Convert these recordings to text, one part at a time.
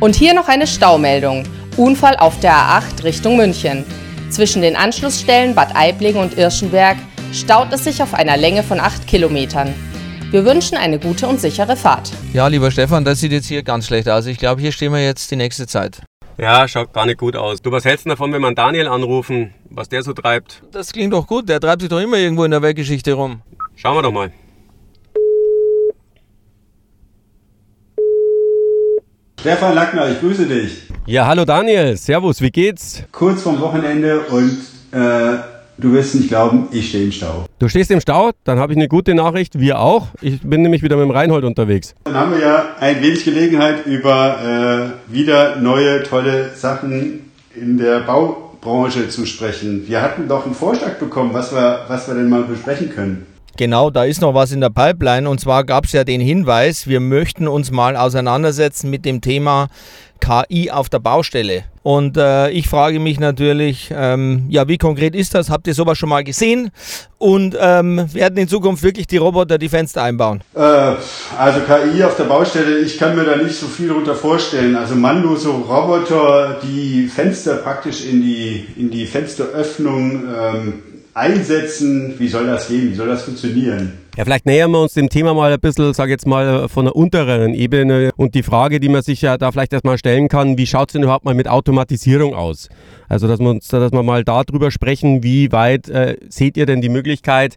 Und hier noch eine Staumeldung. Unfall auf der A8 Richtung München. Zwischen den Anschlussstellen Bad Aiblingen und Irschenberg staut es sich auf einer Länge von 8 Kilometern. Wir wünschen eine gute und sichere Fahrt. Ja, lieber Stefan, das sieht jetzt hier ganz schlecht aus. Ich glaube, hier stehen wir jetzt die nächste Zeit. Ja, schaut gar nicht gut aus. Du, was hältst du davon, wenn wir Daniel anrufen, was der so treibt? Das klingt doch gut. Der treibt sich doch immer irgendwo in der Weltgeschichte rum. Schauen wir doch mal. Stefan Lackner, ich grüße dich. Ja, hallo Daniel. Servus, wie geht's? Kurz vorm Wochenende und äh, du wirst nicht glauben, ich stehe im Stau. Du stehst im Stau? Dann habe ich eine gute Nachricht. Wir auch. Ich bin nämlich wieder mit dem Reinhold unterwegs. Dann haben wir ja ein wenig Gelegenheit, über äh, wieder neue, tolle Sachen in der Baubranche zu sprechen. Wir hatten doch einen Vorschlag bekommen, was wir, was wir denn mal besprechen können. Genau, da ist noch was in der Pipeline. Und zwar gab es ja den Hinweis, wir möchten uns mal auseinandersetzen mit dem Thema KI auf der Baustelle. Und äh, ich frage mich natürlich, ähm, ja, wie konkret ist das? Habt ihr sowas schon mal gesehen? Und ähm, werden in Zukunft wirklich die Roboter die Fenster einbauen? Äh, also KI auf der Baustelle, ich kann mir da nicht so viel darunter vorstellen. Also mannlose Roboter, die Fenster praktisch in die, in die Fensteröffnung ähm, einsetzen. Wie soll das gehen? Wie soll das funktionieren? Ja, vielleicht nähern wir uns dem Thema mal ein bisschen, sage jetzt mal, von einer unteren Ebene. Und die Frage, die man sich ja da vielleicht erstmal stellen kann, wie schaut es denn überhaupt mal mit Automatisierung aus? Also, dass wir uns, dass wir mal darüber sprechen, wie weit äh, seht ihr denn die Möglichkeit,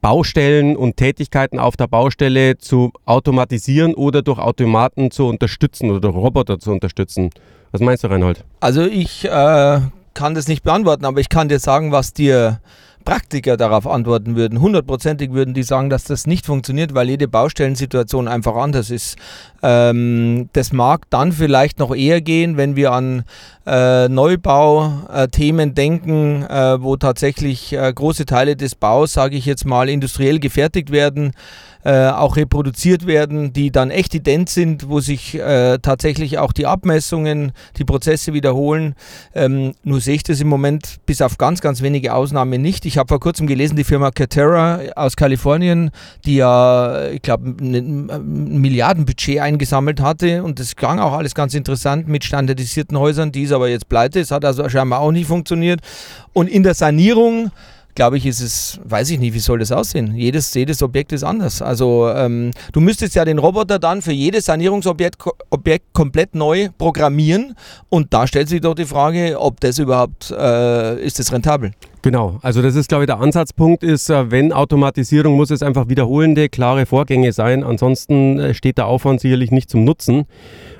Baustellen und Tätigkeiten auf der Baustelle zu automatisieren oder durch Automaten zu unterstützen oder durch Roboter zu unterstützen? Was meinst du, Reinhold? Also ich äh, kann das nicht beantworten, aber ich kann dir sagen, was dir Praktiker darauf antworten würden. Hundertprozentig würden die sagen, dass das nicht funktioniert, weil jede Baustellensituation einfach anders ist. Ähm, das mag dann vielleicht noch eher gehen, wenn wir an äh, Neubauthemen denken, äh, wo tatsächlich äh, große Teile des Baus, sage ich jetzt mal, industriell gefertigt werden äh, auch reproduziert werden, die dann echt ident sind, wo sich äh, tatsächlich auch die Abmessungen, die Prozesse wiederholen. Ähm, nur sehe ich das im Moment bis auf ganz, ganz wenige Ausnahmen nicht. Ich habe vor kurzem gelesen, die Firma Catera aus Kalifornien, die ja, ich glaube, ein Milliardenbudget eingesammelt hatte und das klang auch alles ganz interessant mit standardisierten Häusern, die ist aber jetzt pleite. Es hat also scheinbar auch nicht funktioniert. Und in der Sanierung glaube ich, ist es, weiß ich nicht, wie soll das aussehen? Jedes, jedes Objekt ist anders. Also ähm, du müsstest ja den Roboter dann für jedes Sanierungsobjekt Objekt komplett neu programmieren und da stellt sich doch die Frage, ob das überhaupt, äh, ist das rentabel? Genau, also das ist, glaube ich, der Ansatzpunkt ist, äh, wenn Automatisierung, muss es einfach wiederholende, klare Vorgänge sein. Ansonsten äh, steht der Aufwand sicherlich nicht zum Nutzen.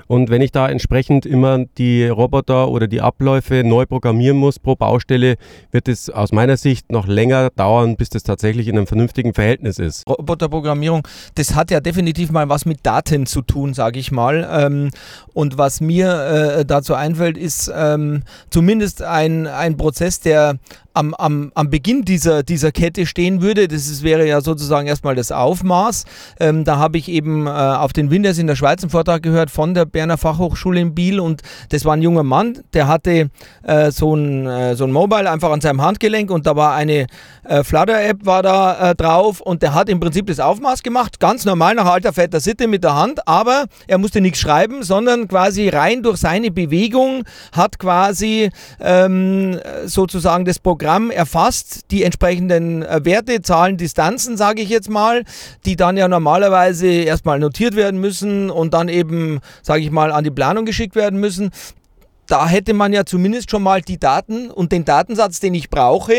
Und wenn ich da entsprechend immer die Roboter oder die Abläufe neu programmieren muss pro Baustelle, wird es aus meiner Sicht noch länger dauern, bis das tatsächlich in einem vernünftigen Verhältnis ist. Roboterprogrammierung, das hat ja definitiv mal was mit Daten zu tun, sage ich mal. Ähm, und was mir äh, dazu einfällt, ist ähm, zumindest ein, ein Prozess, der am, am, am Beginn dieser, dieser Kette stehen würde. Das ist, wäre ja sozusagen erstmal das Aufmaß. Ähm, da habe ich eben äh, auf den Winters in der Schweiz einen Vortrag gehört von der Berner Fachhochschule in Biel und das war ein junger Mann, der hatte äh, so, ein, äh, so ein Mobile einfach an seinem Handgelenk und da war eine äh, Flutter-App war da äh, drauf und der hat im Prinzip das Aufmaß gemacht, ganz normal nach alter fetter Sitte mit der Hand, aber er musste nichts schreiben, sondern quasi rein durch seine Bewegung hat quasi ähm, sozusagen das Programm Programm erfasst die entsprechenden äh, Werte, Zahlen, Distanzen, sage ich jetzt mal, die dann ja normalerweise erstmal notiert werden müssen und dann eben, sage ich mal, an die Planung geschickt werden müssen da hätte man ja zumindest schon mal die Daten und den Datensatz, den ich brauche.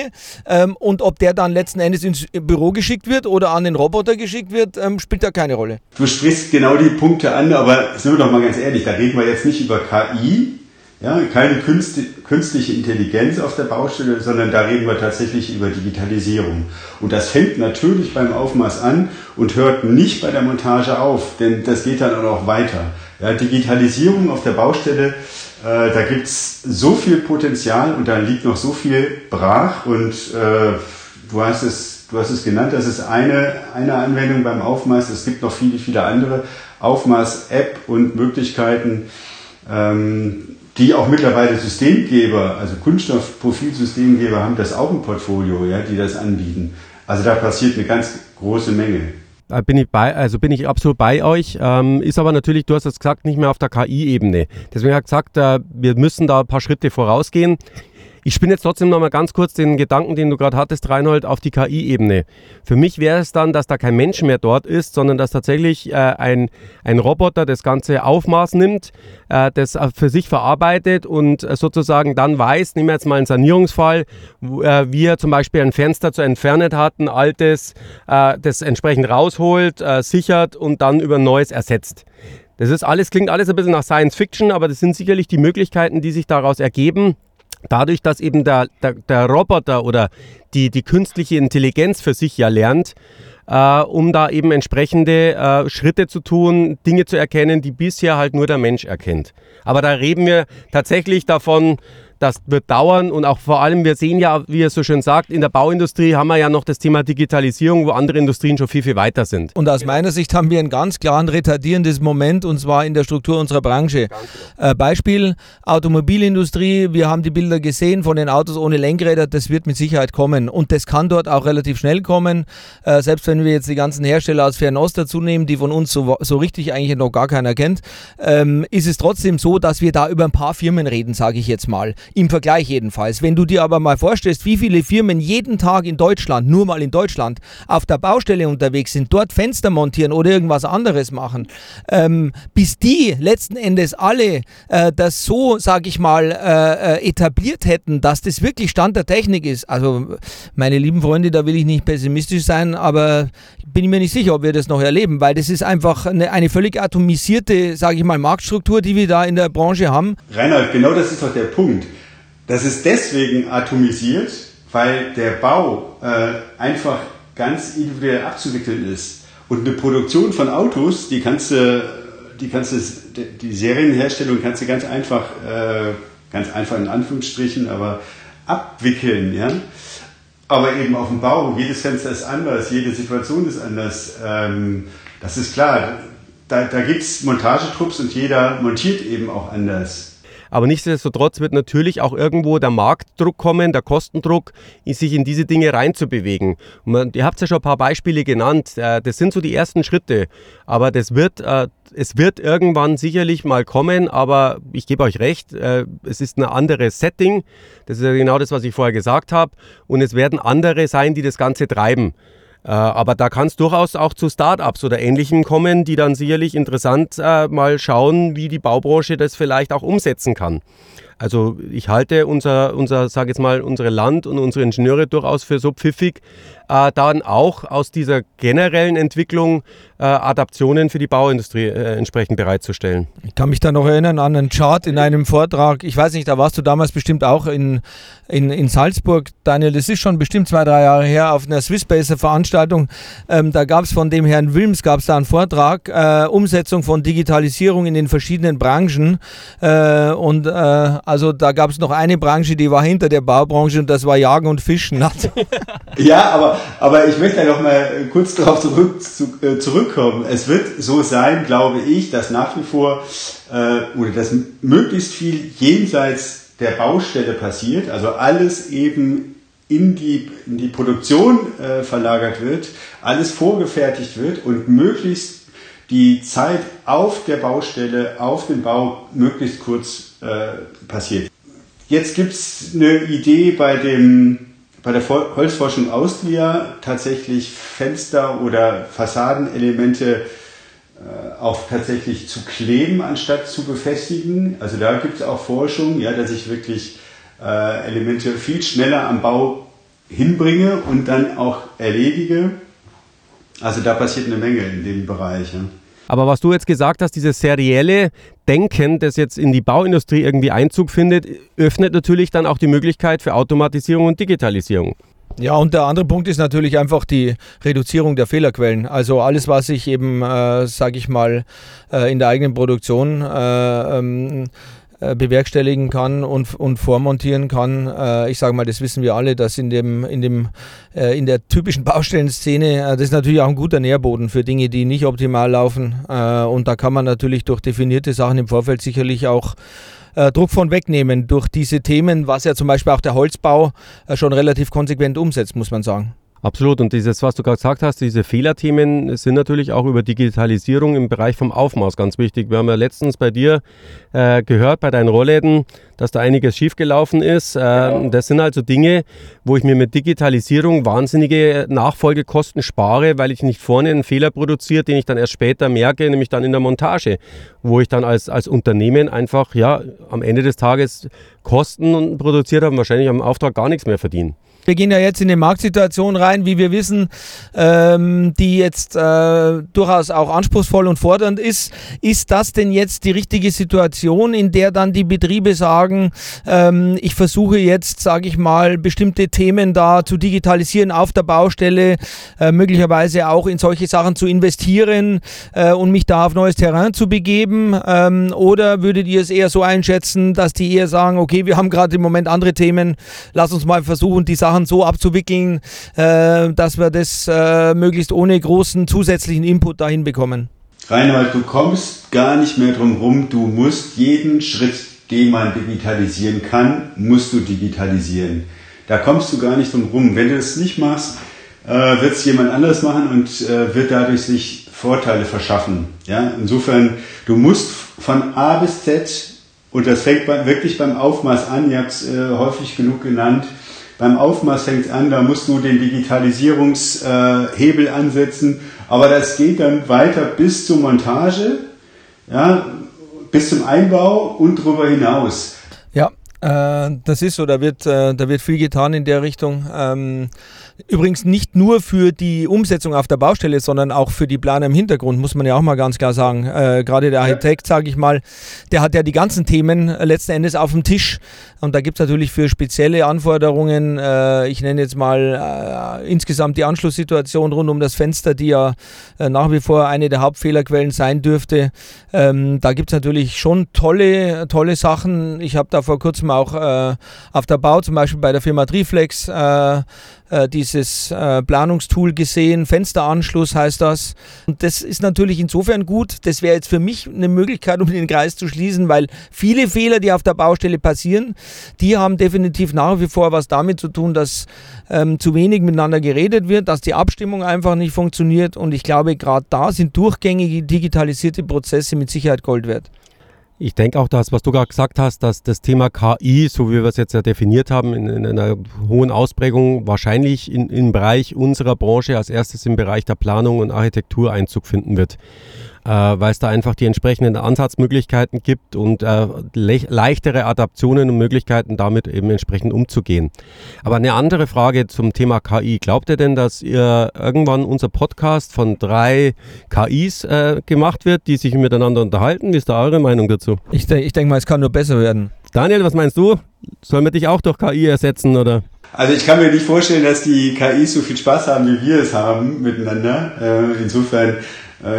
Ähm, und ob der dann letzten Endes ins Büro geschickt wird oder an den Roboter geschickt wird, ähm, spielt da keine Rolle. Du sprichst genau die Punkte an, aber sind wir doch mal ganz ehrlich, da reden wir jetzt nicht über KI, ja, keine künstliche Intelligenz auf der Baustelle, sondern da reden wir tatsächlich über Digitalisierung. Und das fängt natürlich beim Aufmaß an und hört nicht bei der Montage auf, denn das geht dann auch noch weiter. Ja, Digitalisierung auf der Baustelle, äh, da gibt's so viel Potenzial und da liegt noch so viel brach und äh, du hast es, du hast es genannt, das ist eine, eine Anwendung beim Aufmaß. Es gibt noch viele, viele andere Aufmaß-App und Möglichkeiten. Ähm, die auch mittlerweile Systemgeber, also Kunststoffprofilsystemgeber haben das auch im Portfolio, ja, die das anbieten. Also da passiert eine ganz große Menge. Da bin ich bei, also bin ich absolut bei euch. Ähm, ist aber natürlich, du hast es gesagt, nicht mehr auf der KI-Ebene. Deswegen habe ich gesagt, äh, wir müssen da ein paar Schritte vorausgehen. Ich spinne jetzt trotzdem noch mal ganz kurz den Gedanken, den du gerade hattest, Reinhold, auf die KI-Ebene. Für mich wäre es dann, dass da kein Mensch mehr dort ist, sondern dass tatsächlich äh, ein, ein Roboter das ganze Aufmaß nimmt, äh, das für sich verarbeitet und äh, sozusagen dann weiß, nehmen wir jetzt mal einen Sanierungsfall, wo, äh, wie er zum Beispiel ein Fenster zu entfernen hat, ein altes, äh, das entsprechend rausholt, äh, sichert und dann über ein neues ersetzt. Das ist alles, klingt alles ein bisschen nach Science Fiction, aber das sind sicherlich die Möglichkeiten, die sich daraus ergeben dadurch, dass eben der, der, der Roboter oder die, die künstliche Intelligenz für sich ja lernt, äh, um da eben entsprechende äh, Schritte zu tun, Dinge zu erkennen, die bisher halt nur der Mensch erkennt. Aber da reden wir tatsächlich davon, das wird dauern und auch vor allem, wir sehen ja, wie er so schön sagt, in der Bauindustrie haben wir ja noch das Thema Digitalisierung, wo andere Industrien schon viel, viel weiter sind. Und aus meiner Sicht haben wir einen ganz klaren retardierendes Moment und zwar in der Struktur unserer Branche. Äh, Beispiel Automobilindustrie, wir haben die Bilder gesehen von den Autos ohne Lenkräder, das wird mit Sicherheit kommen und das kann dort auch relativ schnell kommen. Äh, selbst wenn wir jetzt die ganzen Hersteller aus Fernost dazu nehmen, die von uns so, so richtig eigentlich noch gar keiner kennt, ähm, ist es trotzdem so, dass wir da über ein paar Firmen reden, sage ich jetzt mal. Im Vergleich jedenfalls. Wenn du dir aber mal vorstellst, wie viele Firmen jeden Tag in Deutschland, nur mal in Deutschland, auf der Baustelle unterwegs sind, dort Fenster montieren oder irgendwas anderes machen, ähm, bis die letzten Endes alle äh, das so, sage ich mal, äh, äh, etabliert hätten, dass das wirklich Stand der Technik ist. Also meine lieben Freunde, da will ich nicht pessimistisch sein, aber bin mir nicht sicher, ob wir das noch erleben, weil das ist einfach eine, eine völlig atomisierte, sage ich mal, Marktstruktur, die wir da in der Branche haben. Reinhard, genau das ist doch der Punkt. Das ist deswegen atomisiert, weil der Bau äh, einfach ganz individuell abzuwickeln ist. Und eine Produktion von Autos, die kannst du, die kannst du, die Serienherstellung kannst du ganz einfach, äh, ganz einfach in Anführungsstrichen, aber abwickeln, ja. Aber eben auf dem Bau, jedes Fenster ist anders, jede Situation ist anders. Ähm, das ist klar. Da, da gibt es Montagetrupps und jeder montiert eben auch anders. Aber nichtsdestotrotz wird natürlich auch irgendwo der Marktdruck kommen, der Kostendruck, sich in diese Dinge reinzubewegen. Und ihr habt ja schon ein paar Beispiele genannt. Äh, das sind so die ersten Schritte. Aber das wird, äh, es wird irgendwann sicherlich mal kommen. Aber ich gebe euch recht, äh, es ist ein anderes Setting. Das ist ja genau das, was ich vorher gesagt habe. Und es werden andere sein, die das Ganze treiben. Äh, aber da kann es durchaus auch zu Startups oder Ähnlichem kommen, die dann sicherlich interessant äh, mal schauen, wie die Baubranche das vielleicht auch umsetzen kann. Also ich halte unser, unser sage jetzt mal, unsere Land und unsere Ingenieure durchaus für so pfiffig, äh, dann auch aus dieser generellen Entwicklung äh, Adaptionen für die Bauindustrie äh, entsprechend bereitzustellen. Ich kann mich da noch erinnern an einen Chart in einem Vortrag. Ich weiß nicht, da warst du damals bestimmt auch in, in, in Salzburg, Daniel. Das ist schon bestimmt zwei, drei Jahre her auf einer Swissbaser Veranstaltung. Ähm, da gab es von dem Herrn Wilms gab es da einen Vortrag, äh, Umsetzung von Digitalisierung in den verschiedenen Branchen. Äh, und äh, also da gab es noch eine Branche, die war hinter der Baubranche und das war Jagen und Fischen. ja, aber, aber ich möchte ja noch mal kurz darauf zurück, zu, zurück zurückkommen. Es wird so sein, glaube ich, dass nach wie vor äh, oder dass möglichst viel jenseits der Baustelle passiert, also alles eben in die, in die Produktion äh, verlagert wird, alles vorgefertigt wird und möglichst die Zeit auf der Baustelle, auf dem Bau möglichst kurz äh, passiert. Jetzt gibt es eine Idee bei dem bei der Holzforschung Austria tatsächlich Fenster oder Fassadenelemente äh, auch tatsächlich zu kleben, anstatt zu befestigen. Also da gibt es auch Forschung, ja, dass ich wirklich äh, Elemente viel schneller am Bau hinbringe und dann auch erledige. Also da passiert eine Menge in dem Bereich. Ja. Aber was du jetzt gesagt hast, dieses serielle Denken, das jetzt in die Bauindustrie irgendwie Einzug findet, öffnet natürlich dann auch die Möglichkeit für Automatisierung und Digitalisierung. Ja, und der andere Punkt ist natürlich einfach die Reduzierung der Fehlerquellen. Also alles, was ich eben, äh, sage ich mal, äh, in der eigenen Produktion äh, ähm, äh, bewerkstelligen kann und, und vormontieren kann. Äh, ich sage mal, das wissen wir alle, dass in, dem, in, dem, äh, in der typischen Baustellenszene, das ist natürlich auch ein guter Nährboden für Dinge, die nicht optimal laufen. und da kann man natürlich durch definierte Sachen im Vorfeld sicherlich auch Druck von wegnehmen durch diese Themen, was ja zum Beispiel auch der Holzbau schon relativ konsequent umsetzt, muss man sagen. Absolut. Und dieses, was du gerade gesagt hast, diese Fehlerthemen sind natürlich auch über Digitalisierung im Bereich vom Aufmaß ganz wichtig. Wir haben ja letztens bei dir äh, gehört, bei deinen Rollläden, dass da einiges schiefgelaufen ist. Äh, genau. Das sind also Dinge, wo ich mir mit Digitalisierung wahnsinnige Nachfolgekosten spare, weil ich nicht vorne einen Fehler produziere, den ich dann erst später merke, nämlich dann in der Montage, wo ich dann als, als Unternehmen einfach ja am Ende des Tages Kosten produziert habe und wahrscheinlich am Auftrag gar nichts mehr verdienen. Wir gehen ja jetzt in eine Marktsituation rein, wie wir wissen, ähm, die jetzt äh, durchaus auch anspruchsvoll und fordernd ist. Ist das denn jetzt die richtige Situation, in der dann die Betriebe sagen, ähm, ich versuche jetzt, sage ich mal, bestimmte Themen da zu digitalisieren auf der Baustelle, äh, möglicherweise auch in solche Sachen zu investieren äh, und mich da auf neues Terrain zu begeben? Ähm, oder würdet ihr es eher so einschätzen, dass die eher sagen, okay, wir haben gerade im Moment andere Themen, lass uns mal versuchen, die Sachen Sachen so abzuwickeln, äh, dass wir das äh, möglichst ohne großen zusätzlichen Input dahin bekommen. Reinhold, du kommst gar nicht mehr drum rum. Du musst jeden Schritt, den man digitalisieren kann, musst du digitalisieren. Da kommst du gar nicht drum rum. Wenn du das nicht machst, äh, wird es jemand anders machen und äh, wird dadurch sich Vorteile verschaffen. Ja? Insofern, du musst von A bis Z, und das fängt bei, wirklich beim Aufmaß an, ihr habt es äh, häufig genug genannt, beim Aufmaß fängt es an, da musst du den Digitalisierungshebel äh, ansetzen. Aber das geht dann weiter bis zur Montage, ja, bis zum Einbau und darüber hinaus. Ja, äh, das ist so, da wird, äh, da wird viel getan in der Richtung. Ähm, Übrigens nicht nur für die Umsetzung auf der Baustelle, sondern auch für die Planer im Hintergrund, muss man ja auch mal ganz klar sagen. Äh, Gerade der Architekt, sage ich mal, der hat ja die ganzen Themen letzten Endes auf dem Tisch. Und da gibt es natürlich für spezielle Anforderungen, äh, ich nenne jetzt mal äh, insgesamt die Anschlusssituation rund um das Fenster, die ja äh, nach wie vor eine der Hauptfehlerquellen sein dürfte. Ähm, da gibt es natürlich schon tolle, tolle Sachen. Ich habe da vor kurzem auch äh, auf der Bau, zum Beispiel bei der Firma Triflex, äh, dieses äh, Planungstool gesehen. Fensteranschluss heißt das. Und das ist natürlich insofern gut. Das wäre jetzt für mich eine Möglichkeit, um den Kreis zu schließen, weil viele Fehler, die auf der Baustelle passieren, die haben definitiv nach wie vor was damit zu tun, dass ähm, zu wenig miteinander geredet wird, dass die Abstimmung einfach nicht funktioniert. Und ich glaube, gerade da sind durchgängige digitalisierte Prozesse mit Sicherheit Gold wert. Ich denke auch, dass, was du gerade gesagt hast, dass das Thema KI, so wie wir es jetzt ja definiert haben, in, in einer hohen Ausprägung wahrscheinlich in, im Bereich unserer Branche als erstes im Bereich der Planung und Architektur Einzug finden wird äh, weil es da einfach die entsprechenden Ansatzmöglichkeiten gibt und äh, le leichtere Adaptionen und Möglichkeiten damit eben entsprechend umzugehen. Aber eine andere Frage zum Thema KI. Glaubt ihr denn, dass ihr irgendwann unser Podcast von drei KIs äh, gemacht wird, die sich miteinander unterhalten? Wie ist da eure Meinung dazu? Ich, de ich denke mal, es kann nur besser werden. Daniel, was meinst du? Sollen wir dich auch durch KI ersetzen oder? Also ich kann mir nicht vorstellen, dass die KIs so viel Spaß haben, wie wir es haben miteinander. Äh, insofern äh,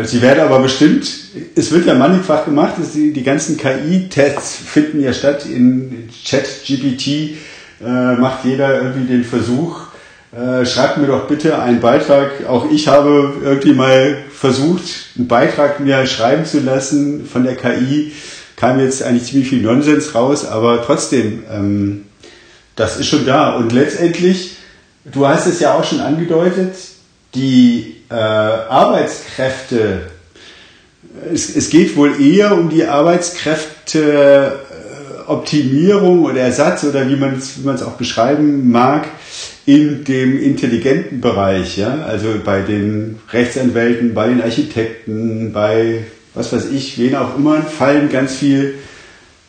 sie werden aber bestimmt, es wird ja mannigfach gemacht, die, die ganzen KI-Tests finden ja statt in Chat-GPT, äh, macht jeder irgendwie den Versuch, äh, schreibt mir doch bitte einen Beitrag. Auch ich habe irgendwie mal versucht, einen Beitrag mir schreiben zu lassen von der KI. Kam jetzt eigentlich ziemlich viel Nonsens raus, aber trotzdem, ähm, das ist schon da. Und letztendlich, du hast es ja auch schon angedeutet, die äh, Arbeitskräfte, es, es geht wohl eher um die Arbeitskräfteoptimierung oder Ersatz oder wie man es wie auch beschreiben mag, in dem intelligenten Bereich, ja, also bei den Rechtsanwälten, bei den Architekten, bei was weiß ich, wen auch immer, fallen ganz viel,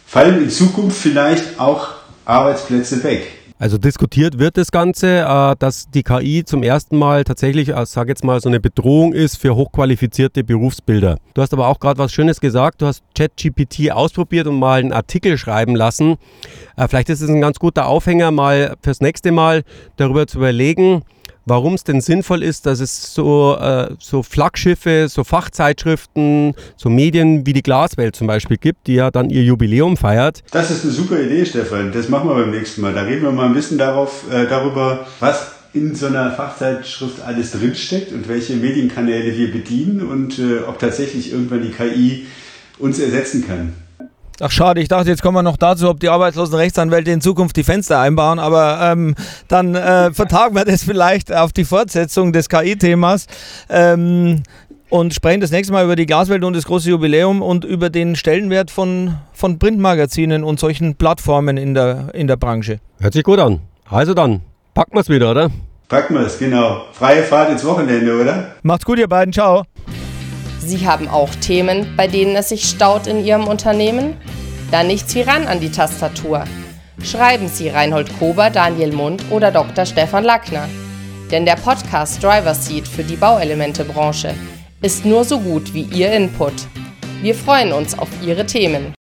fallen in Zukunft vielleicht auch Arbeitsplätze weg. Also diskutiert wird das Ganze, äh, dass die KI zum ersten Mal tatsächlich, äh, sage jetzt mal, so eine Bedrohung ist für hochqualifizierte Berufsbilder. Du hast aber auch gerade was Schönes gesagt. Du hast ChatGPT ausprobiert und mal einen Artikel schreiben lassen. Äh, vielleicht ist es ein ganz guter Aufhänger, mal fürs nächste Mal darüber zu überlegen, warum es denn sinnvoll ist, dass es so, äh, so Flaggschiffe, so Fachzeitschriften, so Medien wie die Glaswelt zum Beispiel gibt, die ja dann ihr Jubiläum feiert. Das ist eine super Idee, Stefan. Das machen wir beim nächsten Mal. Da reden wir mal ein bisschen darauf, äh, darüber, was in so einer Fachzeitschrift alles drinsteckt und welche Medienkanäle wir bedienen und äh, ob tatsächlich irgendwann die KI uns ersetzen kann. Ach schade, ich dachte, jetzt kommen wir noch dazu, ob die arbeitslosen Rechtsanwälte in Zukunft die Fenster einbauen, aber ähm, dann äh, vertagen wir das vielleicht auf die Fortsetzung des KI-Themas. Ähm, und sprechen das nächste Mal über die Glaswelt und das große Jubiläum und über den Stellenwert von, von Printmagazinen und solchen Plattformen in der, in der Branche. Hört sich gut an. Also dann, packen wir es wieder, oder? Packen wir es, genau. Freie Fahrt ins Wochenende, oder? Macht's gut, ihr beiden. Ciao. Sie haben auch Themen, bei denen es sich staut in Ihrem Unternehmen? Da nichts wie ran an die Tastatur. Schreiben Sie Reinhold Kober, Daniel Mund oder Dr. Stefan Lackner. Denn der Podcast Driver Seat für die Bauelementebranche ist nur so gut wie Ihr Input. Wir freuen uns auf Ihre Themen.